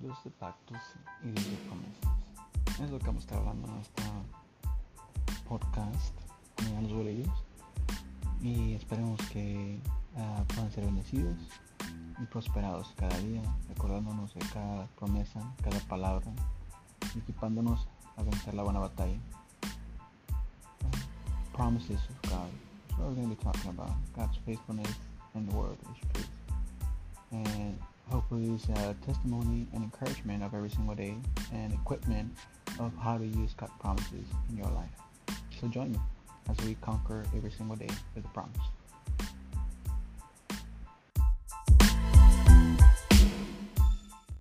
Los de pactos y los de promesas. Es lo que vamos a estar hablando en este podcast con los bolillos. Y esperemos que uh, puedan ser bendecidos y prosperados cada día, recordándonos de cada promesa, cada palabra, equipándonos a vencer la buena batalla. Promises of God. We're going to be talking about. God's faithfulness and the word is truth. It's a uh, testimony and encouragement of every single day and equipment of how to use God promises in your life. So join me as we conquer every single day with a promise.